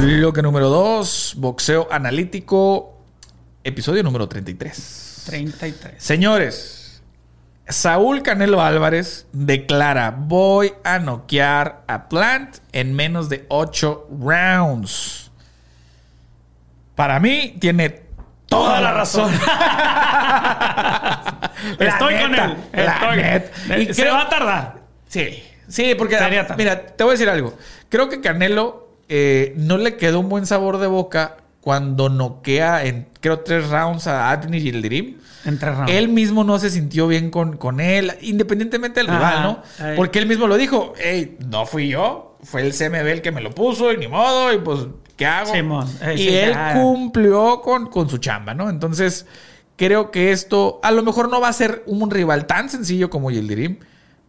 Bloque número 2, boxeo analítico, episodio número 33. 33. Señores, Saúl Canelo Álvarez declara, voy a noquear a Plant en menos de 8 rounds. Para mí tiene toda la razón. La Estoy con él. la Estoy. neta. Y Se creo- va a tardar. Sí, sí, porque mira, te voy a decir algo. Creo que Canelo eh, no le quedó un buen sabor de boca cuando noquea en, creo, tres rounds a Anthony Gildirim. Entre rounds. Él mismo no se sintió bien con, con él, independientemente del Ajá, rival, ¿no? Porque él mismo lo dijo, hey, no fui yo, fue el CMB el que me lo puso y ni modo, y pues, ¿qué hago? Simón, eh, y sí, él ya. cumplió con, con su chamba, ¿no? Entonces, creo que esto a lo mejor no va a ser un rival tan sencillo como Yildirim,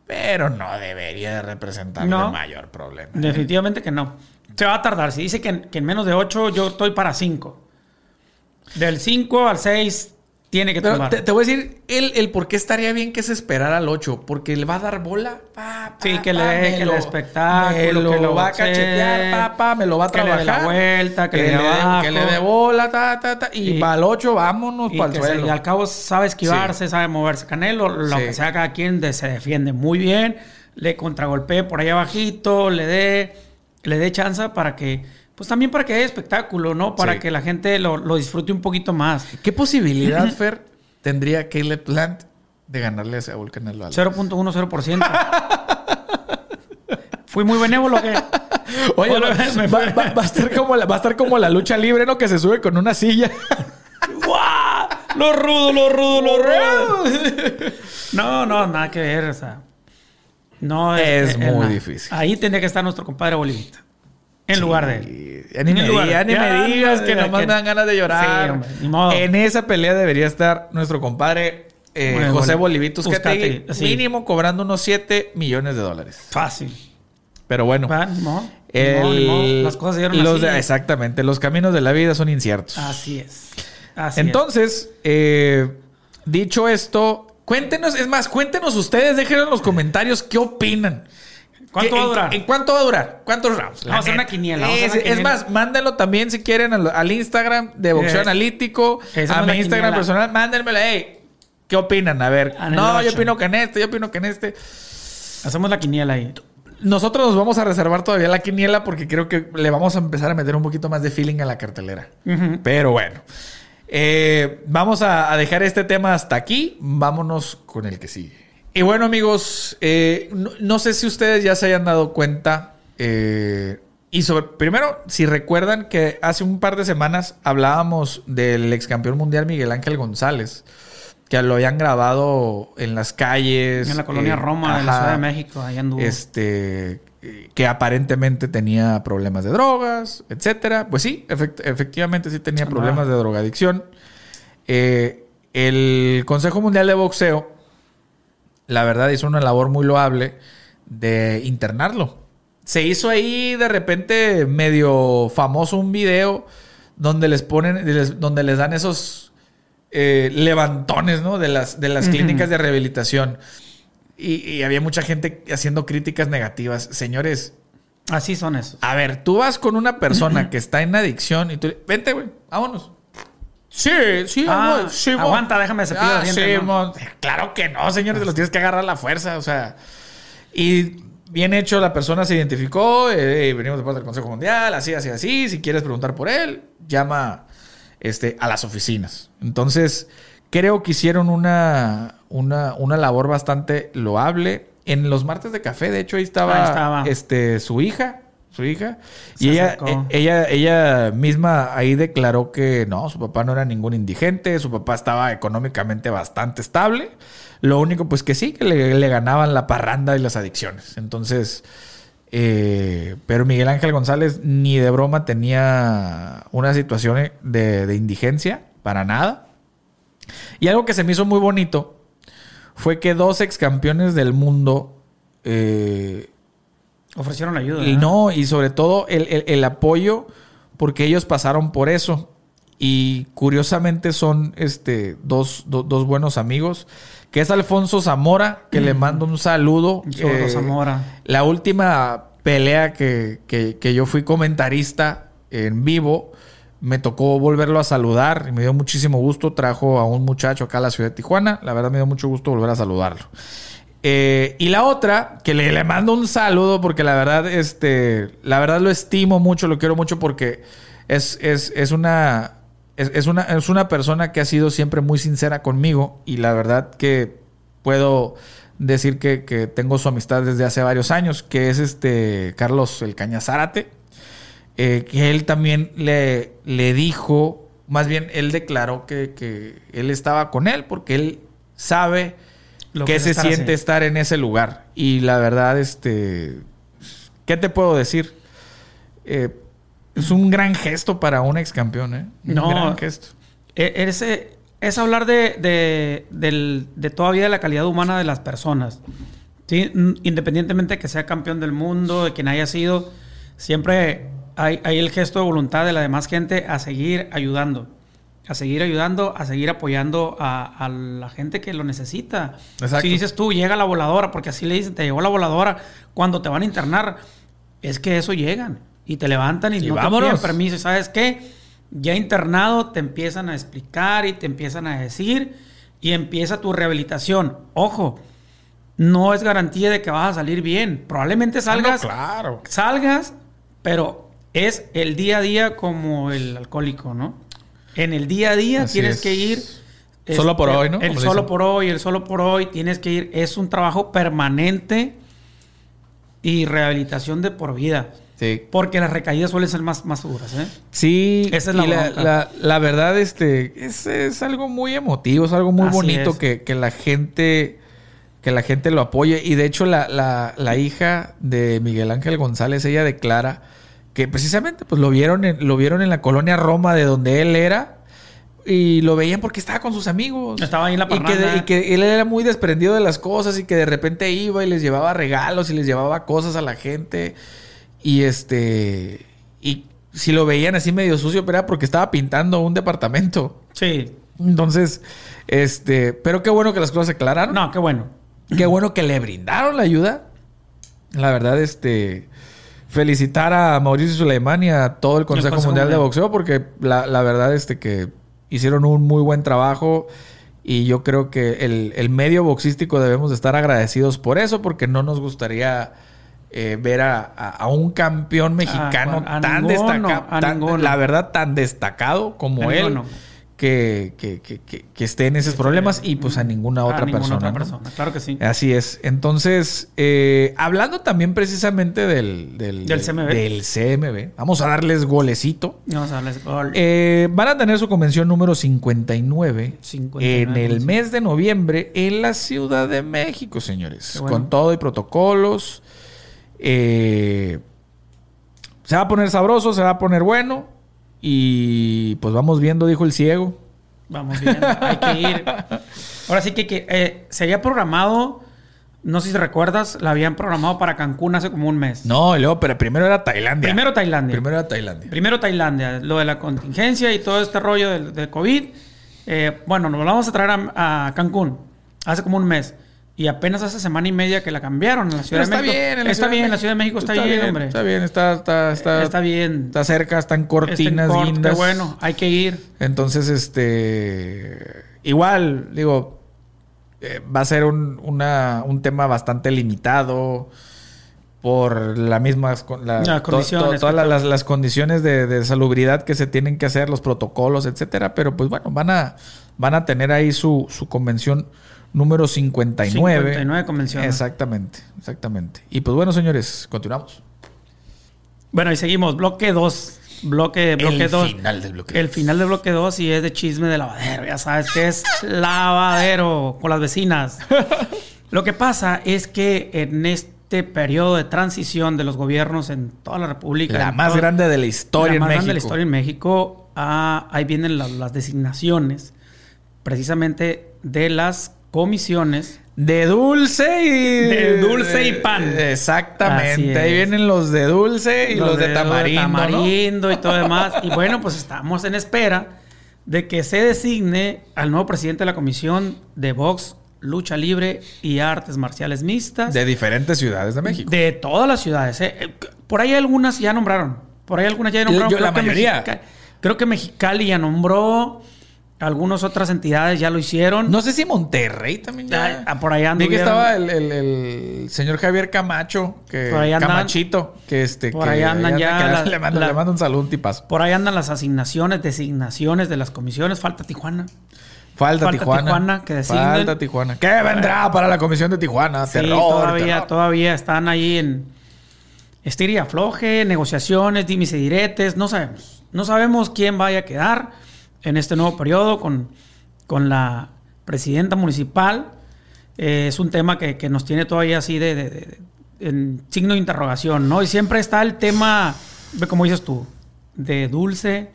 pero no debería de representar No. el mayor problema. Definitivamente que no. Se va a tardar. Si dice que en, que en menos de 8 yo estoy para 5. Del 5 al 6 tiene que tomar. te, te voy a decir el, el por qué estaría bien que se esperara al 8. Porque le va a dar bola. Pa, pa, Sí, que le dé que espectáculo, Me lo, que lo va a cachetear, pa, pa, me lo va a que le trabajar. dé la vuelta, que le dé dé- que le dé bola, ta, ta, ta. Y, Y- para el 8, vámonos para el se- suelo. y al cabo sabe esquivarse, sabe moverse. Canelo, lo Sí. que sea cada quien de- se defiende muy bien. Le contragolpee por ahí abajito, le dé, le dé chance para que, pues también para que haya espectáculo, ¿no? Para Sí. que la gente lo, lo disfrute un poquito más. ¿Qué posibilidad, Fer, tendría Caleb Plant de ganarle a Saúl Canelo Álvarez? 0.10%. Fui muy benévolo o qué? Oye, va, me va- fue. va- va a estar como la, va a estar como la lucha libre, ¿no? Que se sube con una silla. ¡Guau! Lo rudo, lo rudo, lo rudo. No, no, nada que ver, o sea. No Es muy nada. difícil. Ahí tendría que estar nuestro compadre Bolivita. En lugar de él. Ya ni me, lugar- digas, ni ya, me digas no, que nomás que- me dan ganas de llorar. Sí, hombre, ni modo. En esa pelea debería estar nuestro compadre eh, Bueno, José Boli- Bolivitus Uzcategui, sí. mínimo cobrando unos 7 millones de dólares. Fácil. Pero bueno, Las cosas dieron los así. de- exactamente, los caminos de la vida son inciertos. Así es. Así Entonces, eh, dicho esto, cuéntenos, es más, cuéntenos ustedes, déjenos en los comentarios qué opinan. ¿Cuánto ¿Qué- va a durar? ¿En cuánto va a durar? ¿Cuántos rounds? Vamos a hacer una quiniela, vamos a Es, hacer una es quiniela. más, mándenlo también si quieren al, al Instagram de Boxeo Eh, Analítico, a mi Instagram quiniela. personal, mándenmelo. Hey, ¿qué opinan? A ver, el no, yo opino que en este, yo opino que en este. Hacemos la quiniela ahí. Nosotros nos vamos a reservar todavía la quiniela porque creo que le vamos a empezar a meter un poquito más de feeling a la cartelera. Pero bueno, eh, vamos a, a dejar este tema hasta aquí. Vámonos con el que sigue. Y bueno, amigos, eh, no, no sé si ustedes ya se hayan dado cuenta. eh, y sobre, primero, si recuerdan que hace un par de semanas hablábamos del ex campeón mundial Miguel Ángel González, que lo habían grabado en las calles. En la colonia eh, Roma de la Ciudad de México. Ahí anduvo. este que aparentemente tenía problemas de drogas, etcétera. Pues sí, efect- efectivamente sí tenía problemas de drogadicción. Eh, el Consejo Mundial de Boxeo, la verdad, hizo una labor muy loable de internarlo. Se hizo ahí de repente medio famoso un video donde les ponen, les- donde les dan esos eh, levantones, ¿no? De las, de las clínicas de rehabilitación. Y, y había mucha gente haciendo críticas negativas. Señores, Así son esos. a ver, tú vas con una persona que está en adicción y tú vente, güey, vámonos. Sí, sí, Ah, sí, aguanta, déjame cepillo Ah, sí, ¿no? Claro que no, señores, te los tienes que agarrar a la fuerza, o sea. Y bien hecho, la persona se identificó, eh, venimos de parte del Consejo Mundial, así, así, así. Si quieres preguntar por él, llama este, a las oficinas. Entonces, creo que hicieron una, una, una labor bastante loable. En los martes de café, de hecho, ahí estaba, Ahí estaba. Este, su hija. Su hija. Se y ella, acercó. e- ella, ella misma ahí declaró que no, su papá no era ningún indigente, su papá estaba económicamente bastante estable. Lo único, pues que sí, que le, le ganaban la parranda y las adicciones. Entonces, eh, pero Miguel Ángel González ni de broma tenía una situación de, de indigencia, para nada. Y algo que se me hizo muy bonito fue que dos ex campeones del mundo eh, Ofrecieron ayuda. y ¿eh? no, y sobre todo el, el- el apoyo, porque ellos pasaron por eso. Y curiosamente son este, dos, do- dos buenos amigos, que es Alfonso Zamora, que le mando un saludo. Saludo, Eh, Zamora. La última pelea que, que- que yo fui comentarista, en vivo. Me tocó volverlo a saludar y me dio muchísimo gusto. Trajo a un muchacho acá a la ciudad de Tijuana. La verdad me dio mucho gusto volver a saludarlo. Eh, y la otra, que le, mando un saludo porque la verdad, este, la verdad lo estimo mucho, lo quiero mucho porque es, es, es una, es, una, es una persona que ha sido siempre muy sincera conmigo y la verdad que puedo decir que, que tengo su amistad desde hace varios años, que es este Carlos el Cañazárate, eh, que él también le, le dijo, más bien él declaró que, que él estaba con él porque él sabe lo qué se siente así. estar en ese lugar. Y la verdad, este, ¿qué te puedo decir? Eh, es un gran gesto para un ex campeón, ¿eh? Un no, gran gesto. Ese, es hablar de, de, todavía de la calidad humana de las personas. ¿sí? Independientemente de que sea campeón del mundo, de quien haya sido, siempre hay, hay el gesto de voluntad de la demás gente a seguir ayudando a seguir ayudando, a seguir apoyando a, a, la gente que lo necesita. Exacto. Si dices tú, llega la voladora, porque así le dicen, te llegó la voladora, cuando te van a internar, es que eso llegan y te levantan y, Y no vámonos. te piden permiso. ¿Y ¿Sabes qué? Ya internado te empiezan a explicar y te empiezan a decir y empieza tu rehabilitación. Ojo, no es garantía de que vas a salir bien. Probablemente salgas, Ah, no, claro. salgas, pero es el día a día como el alcohólico, ¿no? En el día a día Así tienes es. que ir. Solo por hoy, ¿no? El solo por hoy, el solo por hoy, tienes que ir. Es un trabajo permanente y rehabilitación de por vida. Sí. Porque las recaídas suelen ser más, más duras, ¿eh? Sí, Esa es la y la, bronca. la- la verdad, este, es, es algo muy emotivo, es algo muy Así bonito es. que, que la gente, que la gente lo apoye. Y de hecho, la, la- la hija de Miguel Ángel González, ella declara que precisamente pues lo vieron en, lo vieron en la colonia Roma de donde él era. Y lo veían porque estaba con sus amigos. Estaba ahí en la y que, parranda. y que él era muy desprendido de las cosas y que de repente iba y les llevaba regalos y les llevaba cosas a la gente. Y este. Y si lo veían así medio sucio, pero era porque estaba pintando un departamento. Sí. Entonces, este. Pero qué bueno que las cosas se aclararon. No, qué bueno. Qué bueno que le brindaron la ayuda. La verdad, este. Felicitar a Mauricio Suleimán y a todo el Consejo, Consejo Mundial, de. Boxeo, porque la, la verdad, este, que hicieron un muy buen trabajo. Y yo creo que el, el medio boxístico debemos de estar agradecidos por eso, porque no nos gustaría eh, ver a, a- a un campeón mexicano a tan destacado, la verdad, tan destacado como A él, ninguno. Que, que, que, que- esté en esos problemas y pues a ninguna otra A ninguna persona. otra ¿no? persona, claro que sí. Así es. Entonces, eh, hablando también precisamente del, del, Del CMB. del CMB, vamos a darles golecito. Vamos a darles gol. Eh, van a tener su convención número 59, 59, en el sí. mes de noviembre en la Ciudad de México, señores. Bueno. Con todo y protocolos. Eh, se va a poner sabroso, se va a poner bueno. Y pues vamos viendo, dijo el ciego. Vamos bien, hay que ir. Ahora sí que, que, eh, se había programado, no sé si recuerdas, la habían programado para Cancún hace como un mes. No, y luego, pero primero era Tailandia. Primero Tailandia. Primero era Tailandia. Primero Tailandia, lo de la contingencia y todo este rollo del, del COVID. Eh, bueno, nos lo vamos a traer a, a Cancún hace como un mes. Y apenas hace semana y media que la cambiaron en la Ciudad Pero de está México. bien, en la está Ciudad bien, en la. Ciudad de México está, bien, hombre. Está bien, está, está, está, Está bien. Está cerca, están Está en cortinas corto, lindas. qué bueno, hay que ir. Entonces, este. Igual, digo. eh, va a ser un, una- un tema bastante limitado. Por las la- Las to- condiciones, to- todas las, las condiciones de, de salubridad que se tienen que hacer, los protocolos, etcétera. Pero pues bueno, van a, van a tener ahí su, su convención número 59. 59 convenciones. Exactamente, exactamente. Y pues bueno, señores, continuamos. Bueno, y seguimos. Bloque 2. Bloque, bloque 2. final del bloque. El final del bloque 2 y es de chisme de lavadero. Ya sabes que es lavadero con las vecinas. Lo que pasa es que en este periodo de transición de los gobiernos en toda la República. La más todo- grande de la historia la en más México. grande de la historia en México. ah, ahí vienen la- las designaciones precisamente de las comisiones. De dulce y... De dulce y pan. Exactamente. Ahí vienen los de dulce y los, de, tamarindo, y todo demás. Y bueno, pues estamos en espera de que se designe al nuevo presidente de la Comisión de Box, Lucha Libre y Artes Marciales Mixtas De diferentes ciudades de México. de todas las ciudades. ¿eh? Por ahí algunas ya nombraron. Por ahí algunas ya nombraron. Yo- creo la que mayoría. Creo que Mexicali ya nombró. Algunas otras entidades ya lo hicieron. No sé si Monterrey también ya. Ah, por ahí Vi que anduvieron. estaba el, el- el señor Javier Camacho, que Por ahí andan- Camachito, que este por que ahí andan ya la- le, mando, la- le mando un saludo, un tipazo. Por ahí andan las asignaciones, designaciones de las comisiones. Falta Tijuana. Falta, Falta Tijuana. Tijuana, que. Falta Tijuana. ¿Qué vendrá para la comisión de Tijuana? Sí, terror, todavía, terror. todavía están ahí en estir y afloje, negociaciones, dimes y diretes. No sabemos. No sabemos quién vaya a quedar en este nuevo periodo con, con la presidenta municipal. Eh, es un tema que, que nos tiene todavía así de, de- de- en signo de interrogación, ¿no? Y siempre está el tema, como dices tú, de dulce,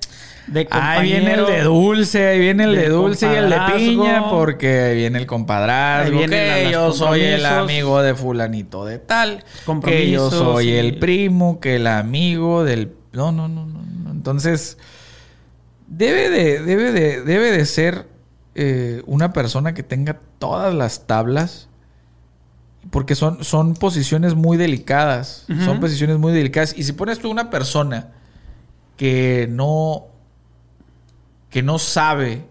de Ahí viene el de dulce, ahí viene el de, dulce y el de piña, porque viene el compadrazgo. Ahí vienen que las- yo soy el amigo de fulanito de tal. Que yo soy el primo, que el amigo del... No, no, no. no. Entonces, debe de, debe de, debe de ser eh, una persona que tenga todas las tablas. Porque son, son posiciones muy delicadas. Son posiciones muy delicadas. Y si pones tú una persona que no, que no sabe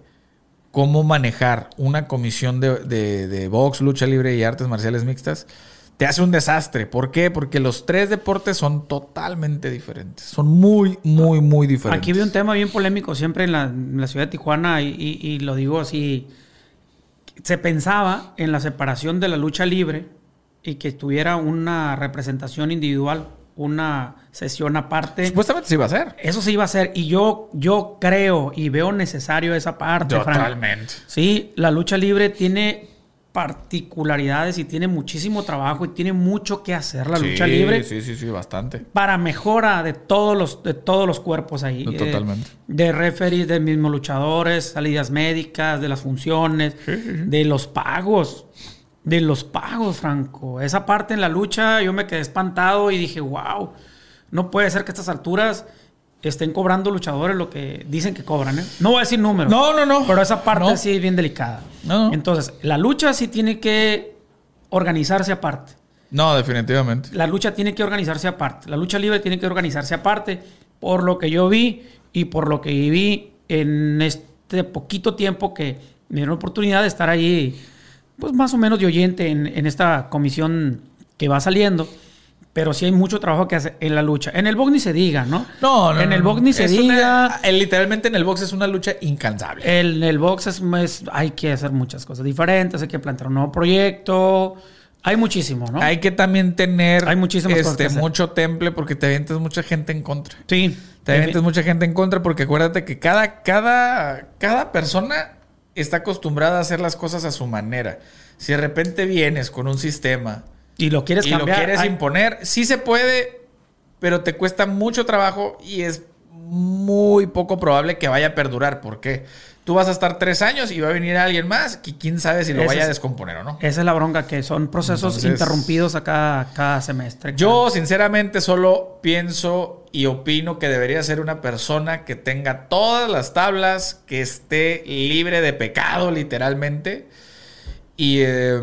cómo manejar una comisión de, de, de box, lucha libre y artes marciales mixtas, te hace un desastre. ¿Por qué? Porque los tres deportes son totalmente diferentes. Son muy, muy, muy diferentes. Aquí vi un tema bien polémico siempre en la, en la ciudad de Tijuana y, y- y lo digo así. Se pensaba en la separación de la lucha libre y que tuviera una representación individual, una sesión aparte. Supuestamente sí va a ser. Eso se iba a hacer y yo, yo creo y veo necesario esa parte. Frank. Totalmente. Sí, la lucha libre tiene particularidades y tiene muchísimo trabajo y tiene mucho que hacer la lucha libre Sí, sí, sí, bastante. para mejora de todos los, de todos los cuerpos ahí. No, Eh, totalmente. de referees, de mismos luchadores, salidas médicas, de las funciones, de los pagos. De los pagos, Franco. Esa parte en la lucha yo me quedé espantado y dije, wow, no puede ser que a estas alturas estén cobrando luchadores lo que dicen que cobran. ¿eh? No voy a decir números. No, no, no. Pero esa parte No. sí es bien delicada. No. Entonces, la lucha sí tiene que organizarse aparte. No, definitivamente. La lucha tiene que organizarse aparte. La lucha libre tiene que organizarse aparte. Por lo que yo vi y por lo que viví en este poquito tiempo que me dieron oportunidad de estar ahí, pues más o menos de oyente en, en esta comisión que va saliendo. Pero sí hay mucho trabajo que hacer en la lucha. En el box ni se diga, ¿no? No, no. En el no. box ni se Es diga. una- eh, literalmente en el box es una lucha incansable. En el box es, es- hay que hacer muchas cosas diferentes, hay que plantear un nuevo proyecto. Hay muchísimo, ¿no? Hay que también tener Hay muchísimas cosas que este, hacer. mucho temple porque te avientas mucha gente en contra. Sí. Te avientas mucha gente en contra porque acuérdate que cada, cada, cada persona está acostumbrada a hacer las cosas a su manera. Si de repente vienes con un sistema Y lo quieres y cambiar. lo quieres imponer, sí se puede, pero te cuesta mucho trabajo y es muy poco probable que vaya a perdurar. ¿Por qué? Tú vas a estar tres años y va a venir alguien más que quién sabe si lo vaya a es- descomponer o no. Esa es la bronca, que son procesos Entonces- interrumpidos a cada, cada semestre. Yo, sinceramente, solo pienso y opino que debería ser una persona que tenga todas las tablas, que esté libre de pecado, literalmente, y eh,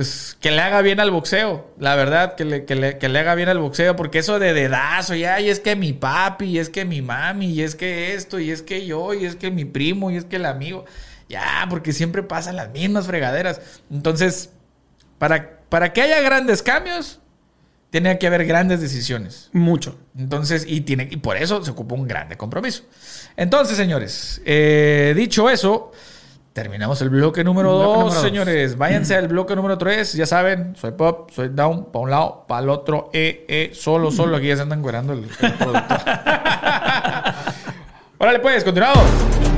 pues, que le haga bien al boxeo. La verdad, que le, que le- que le haga bien al boxeo, porque eso de dedazo, y ay, es que mi papi, y es que mi mami, y es que esto, y es que yo, y es que mi primo, y es que el amigo. Ya, porque siempre pasan las mismas fregaderas. Entonces, para, para que haya grandes cambios, tiene que haber grandes decisiones. Mucho. Entonces, y, tiene, y por eso se ocupa un grande compromiso. Entonces, señores, eh, dicho eso, terminamos el bloque número Bloque 2, número dos. señores. Váyanse al bloque número 3. Ya saben, soy pop, soy down, para un lado, para el otro, eh, eh, solo, solo. Aquí ya se andan cuerando el, el productor. Órale, pues, continuamos.